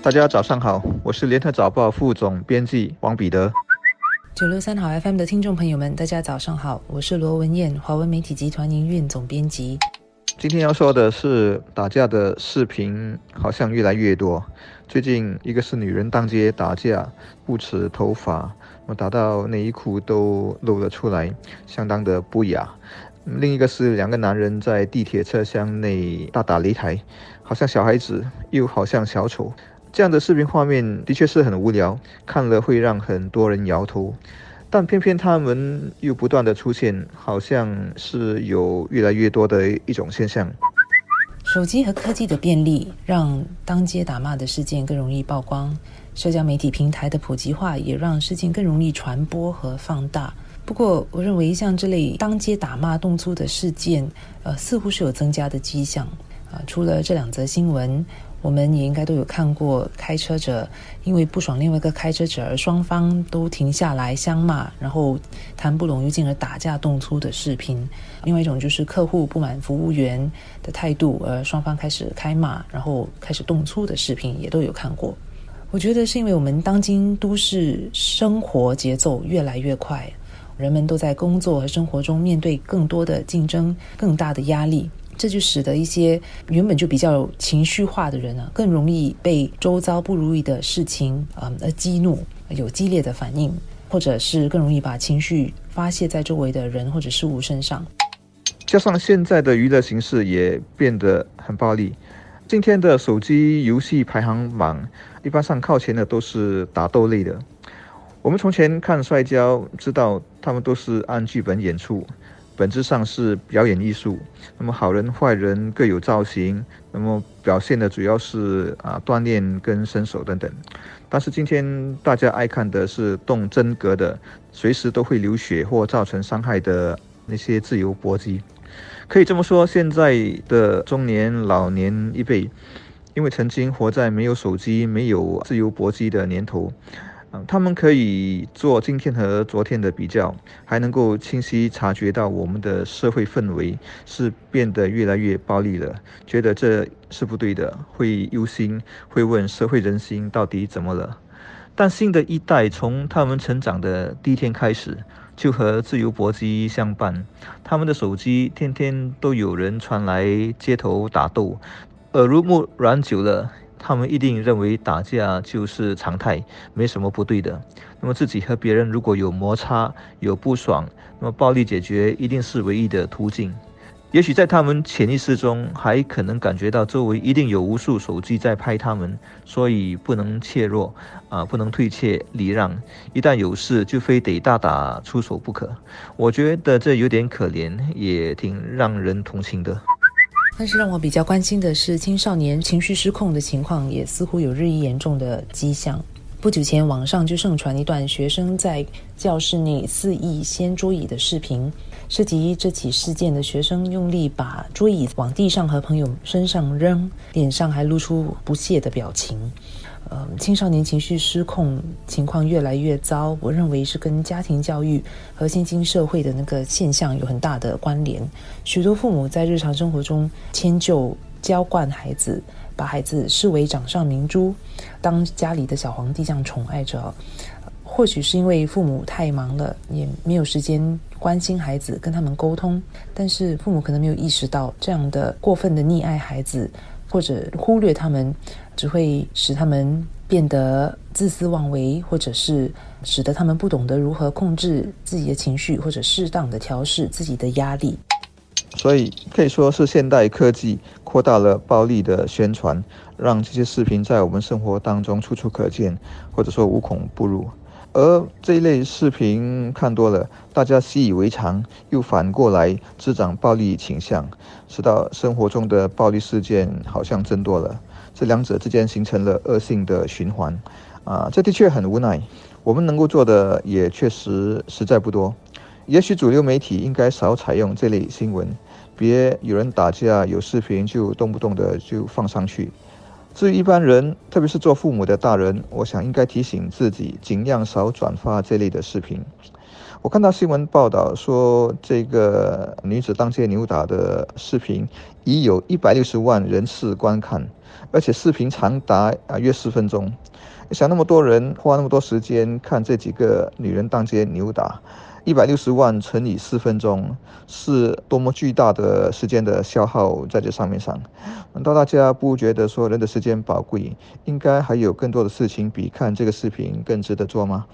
大家早上好，我是联合早报副总编辑王彼得。九六三好 FM 的听众朋友们，大家早上好，我是罗文燕，华文媒体集团营运总编辑。今天要说的是打架的视频好像越来越多。最近一个是女人当街打架，不止头发，我打到内衣裤都露了出来，相当的不雅。另一个是两个男人在地铁车厢内大打擂台，好像小孩子，又好像小丑。这样的视频画面的确是很无聊，看了会让很多人摇头。但偏偏他们又不断的出现，好像是有越来越多的一种现象。手机和科技的便利，让当街打骂的事件更容易曝光；社交媒体平台的普及化，也让事件更容易传播和放大。不过，我认为像这类当街打骂动粗的事件，呃，似乎是有增加的迹象。啊，除了这两则新闻。我们也应该都有看过开车者因为不爽另外一个开车者而双方都停下来相骂，然后谈不拢又进而打架动粗的视频。另外一种就是客户不满服务员的态度，而双方开始开骂，然后开始动粗的视频也都有看过。我觉得是因为我们当今都市生活节奏越来越快，人们都在工作和生活中面对更多的竞争、更大的压力。这就使得一些原本就比较情绪化的人啊，更容易被周遭不如意的事情啊而激怒，有激烈的反应，或者是更容易把情绪发泄在周围的人或者事物身上。加上现在的娱乐形式也变得很暴力，今天的手机游戏排行榜一般上靠前的都是打斗类的。我们从前看摔跤，知道他们都是按剧本演出。本质上是表演艺术，那么好人坏人各有造型，那么表现的主要是啊锻炼跟身手等等。但是今天大家爱看的是动真格的，随时都会流血或造成伤害的那些自由搏击。可以这么说，现在的中年老年一辈，因为曾经活在没有手机、没有自由搏击的年头。他们可以做今天和昨天的比较，还能够清晰察觉到我们的社会氛围是变得越来越暴力了，觉得这是不对的，会忧心，会问社会人心到底怎么了。但新的一代从他们成长的第一天开始，就和自由搏击相伴，他们的手机天天都有人传来街头打斗，耳濡目染久了。他们一定认为打架就是常态，没什么不对的。那么自己和别人如果有摩擦、有不爽，那么暴力解决一定是唯一的途径。也许在他们潜意识中，还可能感觉到周围一定有无数手机在拍他们，所以不能怯弱啊，不能退怯礼让。一旦有事，就非得大打出手不可。我觉得这有点可怜，也挺让人同情的。但是让我比较关心的是，青少年情绪失控的情况也似乎有日益严重的迹象。不久前，网上就盛传一段学生在教室内肆意掀桌椅的视频。涉及这起事件的学生用力把桌椅往地上和朋友身上扔，脸上还露出不屑的表情。呃，青少年情绪失控情况越来越糟，我认为是跟家庭教育和新兴社会的那个现象有很大的关联。许多父母在日常生活中迁就、娇惯孩子，把孩子视为掌上明珠，当家里的小皇帝这样宠爱着。或许是因为父母太忙了，也没有时间关心孩子，跟他们沟通。但是父母可能没有意识到，这样的过分的溺爱孩子，或者忽略他们。只会使他们变得自私妄为，或者是使得他们不懂得如何控制自己的情绪，或者适当的调试自己的压力。所以可以说是现代科技扩大了暴力的宣传，让这些视频在我们生活当中处处可见，或者说无孔不入。而这一类视频看多了，大家习以为常，又反过来滋长暴力倾向，使到生活中的暴力事件好像增多了。这两者之间形成了恶性的循环，啊，这的确很无奈。我们能够做的也确实实在不多。也许主流媒体应该少采用这类新闻，别有人打架有视频就动不动的就放上去。至于一般人，特别是做父母的大人，我想应该提醒自己，尽量少转发这类的视频。我看到新闻报道说，这个女子当街扭打的视频已有一百六十万人次观看，而且视频长达啊约四分钟。想那么多人花那么多时间看这几个女人当街扭打。一百六十万乘以四分钟，是多么巨大的时间的消耗在这上面上？难道大家不觉得说人的时间宝贵，应该还有更多的事情比看这个视频更值得做吗？